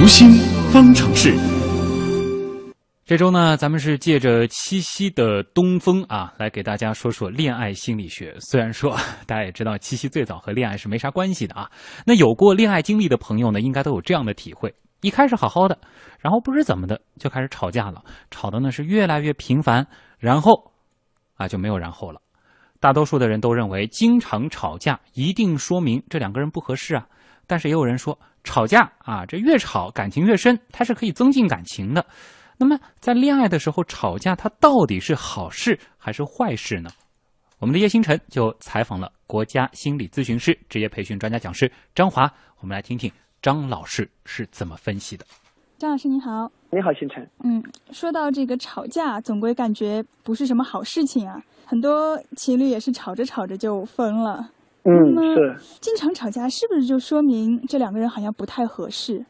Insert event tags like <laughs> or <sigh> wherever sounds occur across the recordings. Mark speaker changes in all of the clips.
Speaker 1: 读心方程式。
Speaker 2: 这周呢，咱们是借着七夕的东风啊，来给大家说说恋爱心理学。虽然说大家也知道，七夕最早和恋爱是没啥关系的啊。那有过恋爱经历的朋友呢，应该都有这样的体会：一开始好好的，然后不知怎么的就开始吵架了，吵的呢是越来越频繁，然后啊就没有然后了。大多数的人都认为，经常吵架一定说明这两个人不合适啊。但是也有人说，吵架啊，这越吵感情越深，它是可以增进感情的。那么，在恋爱的时候吵架，它到底是好事还是坏事呢？我们的叶星辰就采访了国家心理咨询师、职业培训专家讲师张华，我们来听听张老师是怎么分析的。
Speaker 3: 张老师你好，
Speaker 4: 你好，星辰。
Speaker 3: 嗯，说到这个吵架，总归感觉不是什么好事情啊。很多情侣也是吵着吵着就分了。
Speaker 4: 嗯，是。
Speaker 3: 经常吵架是不是就说明这两个人好像不太合适？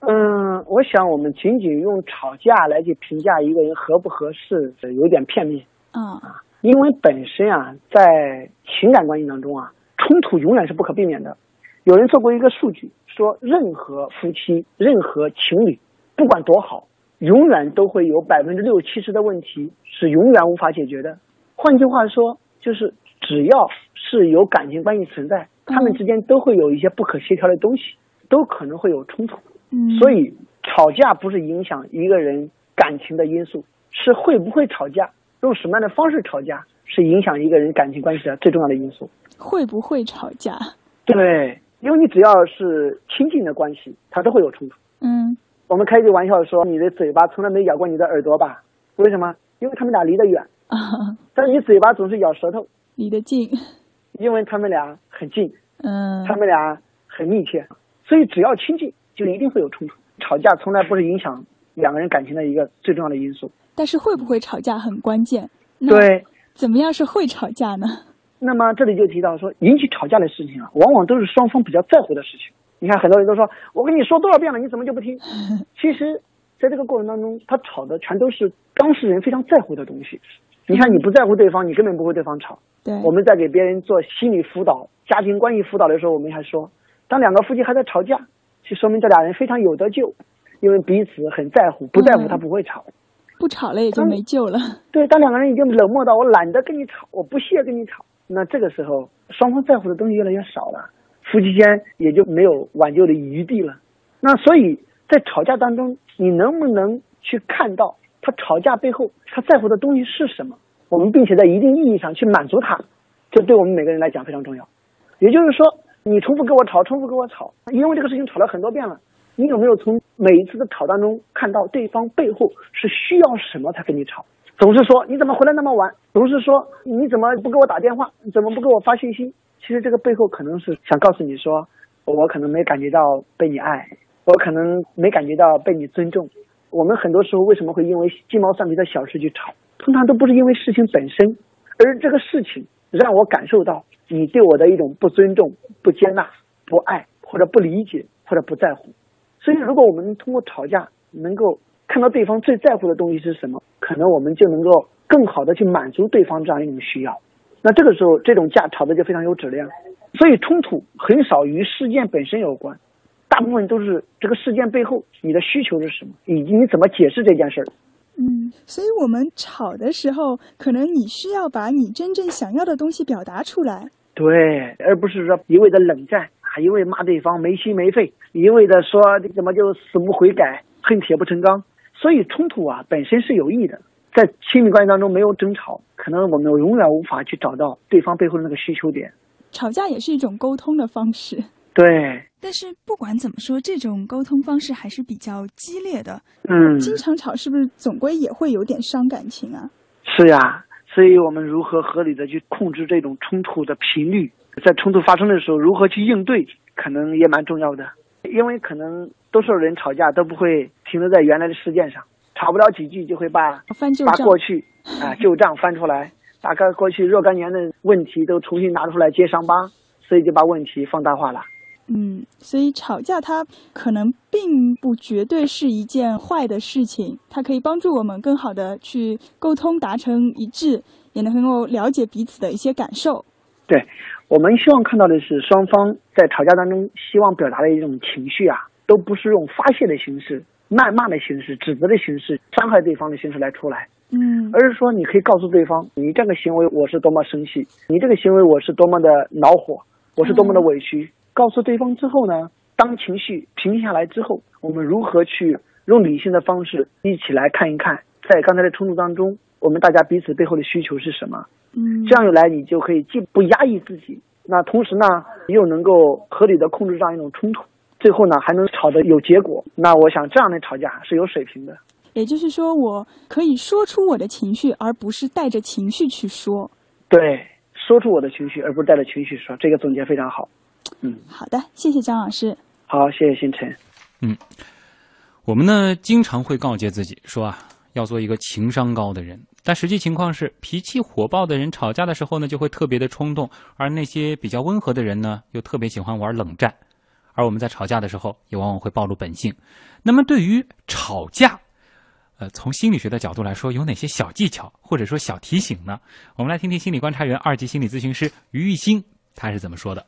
Speaker 4: 嗯，我想我们仅仅用吵架来去评价一个人合不合适，有点片面。
Speaker 3: 啊，
Speaker 4: 因为本身啊，在情感关系当中啊，冲突永远是不可避免的。有人做过一个数据，说任何夫妻、任何情侣，不管多好，永远都会有百分之六七十的问题是永远无法解决的。换句话说，就是只要是有感情关系存在，他们之间都会有一些不可协调的东西，都可能会有冲突。
Speaker 3: 嗯，
Speaker 4: 所以吵架不是影响一个人感情的因素，是会不会吵架，用什么样的方式吵架，是影响一个人感情关系的最重要的因素。
Speaker 3: 会不会吵架？
Speaker 4: 对，因为你只要是亲近的关系，它都会有冲突。
Speaker 3: 嗯，
Speaker 4: 我们开句玩笑说，你的嘴巴从来没咬过你的耳朵吧？为什么？因为他们俩离得远。
Speaker 3: 啊，<laughs>
Speaker 4: 但是你嘴巴总是咬舌头，
Speaker 3: 离得近，
Speaker 4: 因为他们俩很近，
Speaker 3: 嗯，
Speaker 4: 他们俩很密切，所以只要亲近。就一定会有冲突，吵架从来不是影响两个人感情的一个最重要的因素。
Speaker 3: 但是会不会吵架很关键。
Speaker 4: 对，
Speaker 3: 怎么样是会吵架呢？
Speaker 4: 那么这里就提到说，引起吵架的事情啊，往往都是双方比较在乎的事情。你看，很多人都说我跟你说多少遍了，你怎么就不听？<laughs> 其实，在这个过程当中，他吵的全都是当事人非常在乎的东西。你看，你不在乎对方，你根本不会对方吵。
Speaker 3: 对，
Speaker 4: 我们在给别人做心理辅导、家庭关系辅导的时候，我们还说，当两个夫妻还在吵架。就说明这俩人非常有得救，因为彼此很在乎，不在乎他不会吵，
Speaker 3: 不吵了也就没救了。
Speaker 4: 对，当两个人已经冷漠到我懒得跟你吵，我不屑跟你吵，那这个时候双方在乎的东西越来越少了，夫妻间也就没有挽救的余地了。那所以在吵架当中，你能不能去看到吵架背后他在乎的东西是什么？我们并且在一定意义上去满足他，这对我们每个人来讲非常重要。也就是说。你重复跟我吵，重复跟我吵，因为这个事情吵了很多遍了。你有没有从每一次的吵当中看到对方背后是需要什么才跟你吵？总是说你怎么回来那么晚？总是说你怎么不给我打电话？你怎么不给我发信息？其实这个背后可能是想告诉你说，我可能没感觉到被你爱，我可能没感觉到被你尊重。我们很多时候为什么会因为鸡毛蒜皮的小事去吵？通常都不是因为事情本身，而这个事情让我感受到。你对我的一种不尊重、不接纳、不爱，或者不理解，或者不在乎。所以，如果我们通过吵架能够看到对方最在乎的东西是什么，可能我们就能够更好的去满足对方这样一种需要。那这个时候，这种架吵的就非常有质量。所以，冲突很少与事件本身有关，部分都是这个事件背后你的需求是什么，以及你怎么解释这件事儿。
Speaker 3: 嗯，所以我们吵的时候，可能你需要把你真正想要的东西表达出来。
Speaker 4: 对，而不是说一味的冷战啊，一味骂对方没心没肺，一味的说你怎么就死不悔改，恨铁不成钢。所以冲突啊本身是有益的，在亲密关系当中没有争吵，可能我们永远无法去找到对方背后的那个需求点。
Speaker 3: 吵架也是一种沟通的方式。
Speaker 4: 对，
Speaker 3: 但是不管怎么说，这种沟通方式还是比较激烈的。
Speaker 4: 嗯，
Speaker 3: 经常吵是不是总归也会有点伤感情啊？
Speaker 4: 是呀。所以我们如何合理的去控制这种冲突的频率，在冲突发生的时候如何去应对，可能也蛮重要的。因为可能多数人吵架都不会停留在原来的事件上，吵不了几句就会把把过去啊 <laughs> 旧账翻出来，把个过去若干年的问题都重新拿出来揭伤疤，所以就把问题放大化了。
Speaker 3: 嗯，所以吵架它可能并不绝对是一件坏的事情，它可以帮助我们更好的去沟通，达成一致，也能够了解彼此的一些感受。
Speaker 4: 对，我们希望看到的是双方在吵架当中希望表达的一种情绪啊，都不是用发泄的形式、谩骂的形式、指责的形式、伤害对方的形式来出来，
Speaker 5: 嗯
Speaker 4: 而是说你可以告诉对方，你这个行为我是多么生气，你这个行为我是多么的恼火，我是多么的委屈。告诉对方之后呢，当情绪平下来之后，我们如何去用理性的方式一起来看一看，在刚才的冲突当中，我们大家彼此背后的需求是什么？
Speaker 5: 嗯，
Speaker 4: 这样一来，你就可以既不压抑自己，那同时呢，又能够合理的控制这样一种冲突，最后呢还能吵得有结果。那我想这样的吵架是有水平的。
Speaker 5: 也就是说，我可以说出我的情绪，而不是带着情绪去说。
Speaker 4: 对，说出我的情绪，而不是带着情绪说，这个总结非常好。嗯，
Speaker 5: 好的，谢谢张老师。
Speaker 4: 好，谢谢星辰。
Speaker 2: 嗯我们呢经常会告诫自己说啊，要做一个情商高的人，但实际情况是，脾气火爆的人吵架的时候呢，就会特别的冲动，而那些比较温和的人呢，又特别喜欢玩冷战，而我们在吵架的时候，也往往会暴露本性。那么对于吵架，呃，从心理学的角度来说，有哪些小技巧或者说小提醒呢？我们来听听心理观察员、二级心理咨询师于玉兴他是怎么说的。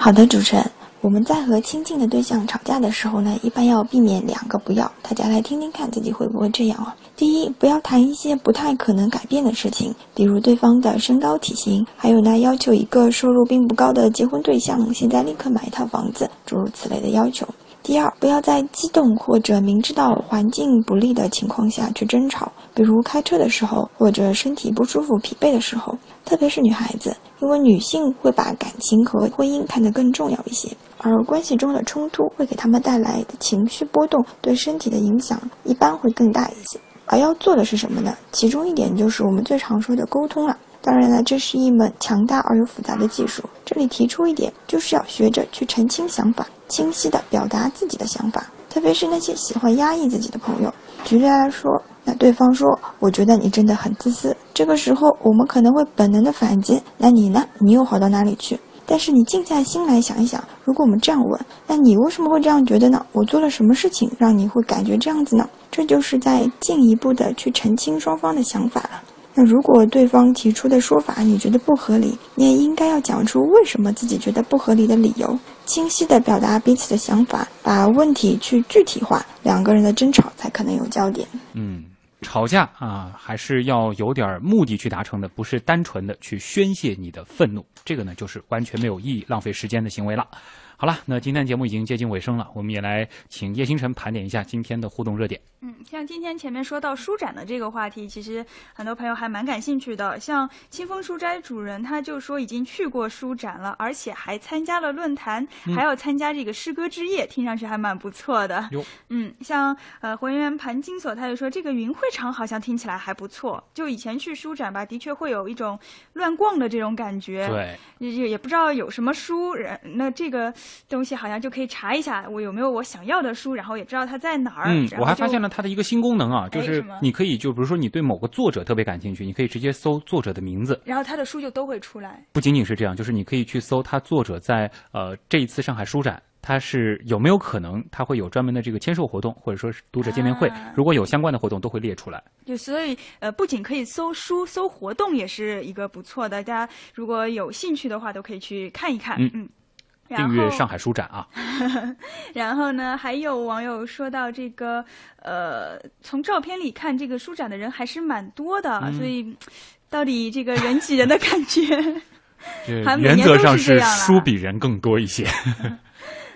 Speaker 6: 好的，主持人，我们在和亲近的对象吵架的时候呢，一般要避免两个不要，大家来听听看自己会不会这样啊？第一，不要谈一些不太可能改变的事情，比如对方的身高体型，还有呢，要求一个收入并不高的结婚对象现在立刻买一套房子，诸如此类的要求。第二，不要在激动或者明知道环境不利的情况下去争吵，比如开车的时候，或者身体不舒服、疲惫的时候，特别是女孩子，因为女性会把感情和婚姻看得更重要一些，而关系中的冲突会给他们带来的情绪波动，对身体的影响一般会更大一些。而要做的是什么呢？其中一点就是我们最常说的沟通了。当然了，这是一门强大而又复杂的技术。这里提出一点，就是要学着去澄清想法，清晰地表达自己的想法，特别是那些喜欢压抑自己的朋友。举例来说，那对方说：“我觉得你真的很自私。”这个时候，我们可能会本能的反击：“那你呢？你又好到哪里去？”但是你静下心来想一想，如果我们这样问，那你为什么会这样觉得呢？我做了什么事情让你会感觉这样子呢？这就是在进一步的去澄清双方的想法了。那如果对方提出的说法你觉得不合理，你也应该要讲出为什么自己觉得不合理的理由，清晰的表达彼此的想法，把问题去具体化，两个人的争吵才可能有焦点。
Speaker 2: 嗯，吵架啊，还是要有点目的去达成的，不是单纯的去宣泄你的愤怒。这个呢，就是完全没有意义、浪费时间的行为了。好了，那今天节目已经接近尾声了，我们也来请叶星辰盘点一下今天的互动热点。
Speaker 3: 嗯，像今天前面说到书展的这个话题，其实很多朋友还蛮感兴趣的。像清风书斋主人，他就说已经去过书展了，而且还参加了论坛，还要参加这个诗歌之夜，听上去还蛮不错的。
Speaker 2: 哟
Speaker 3: 嗯，像呃浑圆盘金锁，他就说这个云会场好像听起来还不错。就以前去书展吧，的确会有一种乱逛的这种感觉。
Speaker 2: 对，
Speaker 3: 也也不知道有什么书，然那这个东西好像就可以查一下我有没有我想要的书，然后也知道它在哪儿。
Speaker 2: 嗯，我还发现了它的一个新功能啊，就是你可以就比如说你对某个作者特别感兴趣，你可以直接搜作者的名字。
Speaker 3: 然后他的书就都会出来。
Speaker 2: 不仅仅是这样，就是你可以去搜他作者在呃这一次上海书展，他是有没有可能他会有专门的这个签售活动，或者说是读者见面会，
Speaker 3: 啊
Speaker 2: 如果有相关的活动都会列出来。
Speaker 3: 就所以呃，不仅可以搜书、搜活动，也是一个不错的。大家如果有兴趣的话，都可以去看一看。
Speaker 2: 嗯
Speaker 3: 嗯。
Speaker 2: 订阅上海书展啊，<laughs>
Speaker 3: 然后呢，还有网友说到这个，呃，从照片里看，这个书展的人还是蛮多的，
Speaker 2: 嗯
Speaker 3: 所以到底这个人挤人的感觉，<laughs>
Speaker 2: 原则上是书比人更多一些。<laughs>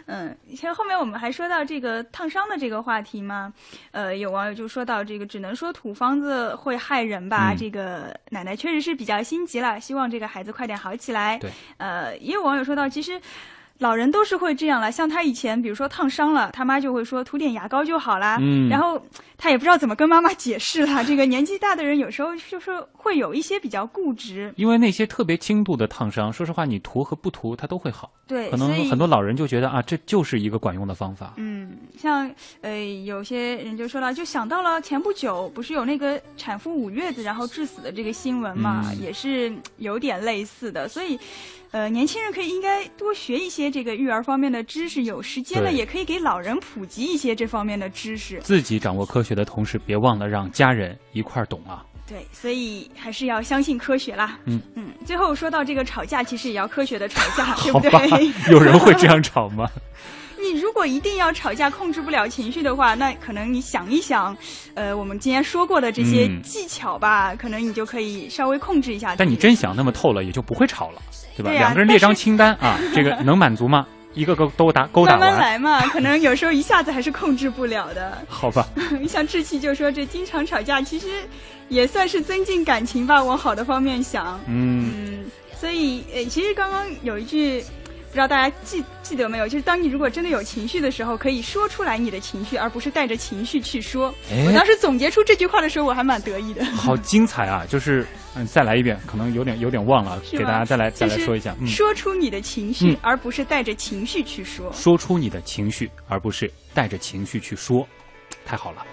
Speaker 3: 嗯，其实后面我们还说到这个烫伤的这个话题嘛，呃，有网友就说到这个，只能说土方子会害人吧。
Speaker 2: 嗯
Speaker 3: 这个奶奶确实是比较心急了，希望这个孩子快点好起来。
Speaker 2: 对，
Speaker 3: 呃，也有网友说到，其实。老人都是会这样了，像他以前，比如说烫伤了，他妈就会说涂点牙膏就好啦。
Speaker 2: 嗯
Speaker 3: 然后他也不知道怎么跟妈妈解释了。<laughs> 这个年纪大的人有时候就是会有一些比较固执，
Speaker 2: 因为那些特别轻度的烫伤，说实话，你涂和不涂它都会好。
Speaker 3: 对，
Speaker 2: 可能很多老人就觉得啊，这就是一个管用的方法。
Speaker 3: 嗯，像呃，有些人就说了，就想到了前不久不是有那个产妇捂月子然后致死的这个新闻嘛，
Speaker 2: 嗯
Speaker 3: 也是有点类似的，所以。呃，年轻人可以应该多学一些这个育儿方面的知识，有时间了也可以给老人普及一些这方面的知识。
Speaker 2: 自己掌握科学的同时，别忘了让家人一块儿懂啊。
Speaker 3: 对，所以还是要相信科学啦。
Speaker 2: 嗯
Speaker 3: 嗯，最后说到这个吵架，其实也要科学的吵架，<laughs> 对不对？<laughs>
Speaker 2: 有人会这样吵吗？
Speaker 3: 如果一定要吵架控制不了情绪的话，那可能你想一想，呃，我们今天说过的这些技巧吧，可能你就可以稍微控制一下。
Speaker 2: 但你真想那么透了，也就不会吵了，对吧？
Speaker 3: 对
Speaker 2: 两个人列张清单啊，这个能满足吗？一个个都打勾打完，
Speaker 3: 慢慢来嘛。可能有时候一下子还是控制不了的。<laughs>
Speaker 2: 好吧。<laughs>
Speaker 3: 像志气就说这经常吵架，其实也算是增进感情吧，往好的方面想。嗯。所以，呃，其实刚刚有一句。不知道大家记记得没有？就是当你如果真的有情绪的时候，可以说出来你的情绪，而不是带着情绪去说。我当时总结出这句话的时候，我还蛮得意的。
Speaker 2: 好精彩啊！就是嗯，再来一遍，可能有点有点忘了，给大家再来再来说一下。
Speaker 3: 说出你的情绪，而不是带着情绪去说。
Speaker 2: 说出你的情绪，而不是带着情绪去说，太好了。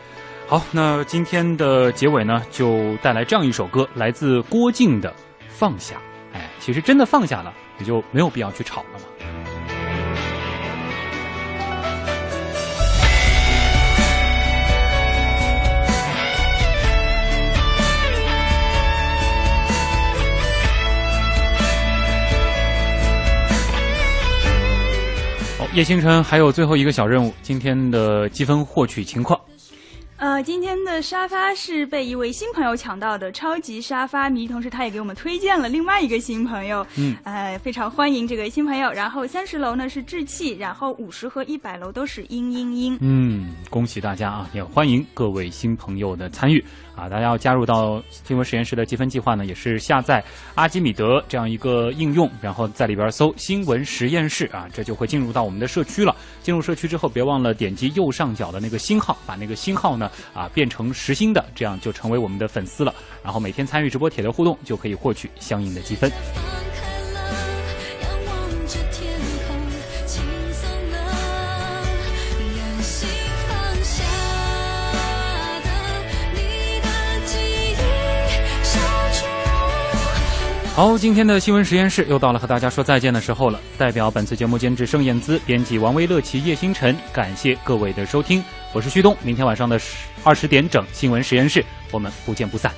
Speaker 2: 好，那今天的结尾呢，就带来这样一首歌，来自郭靖的《放下》。哎，其实真的放下了。也就没有必要去吵了叶星辰还有最后一个小任务，今天的积分获取情况。
Speaker 3: 呃，今天的沙发是被一位新朋友抢到的超级沙发迷，同时他也给我们推荐了另外一个新朋友，嗯，呃，非常欢迎这个新朋友。然后三十楼呢是志气，然后五十和一百楼都是嘤嘤嘤。
Speaker 2: 嗯，恭喜大家啊！也欢迎各位新朋友的参与。啊，大家要加入到新闻实验室的积分计划呢，也是下载阿基米德这样一个应用，然后在里边搜“新闻实验室”啊，这就会进入到我们的社区了。进入社区之后，别忘了点击右上角的那个星号，把那个星号呢啊变成实心的，这样就成为我们的粉丝了。然后每天参与直播铁的互动，就可以获取相应的积分。好，今天的新闻实验室又到了和大家说再见的时候了。代表本次节目监制盛燕姿、编辑王威、乐琪、叶星辰，感谢各位的收听，我是旭东。明天晚上的十二十点整，新闻实验室，我们不见不散。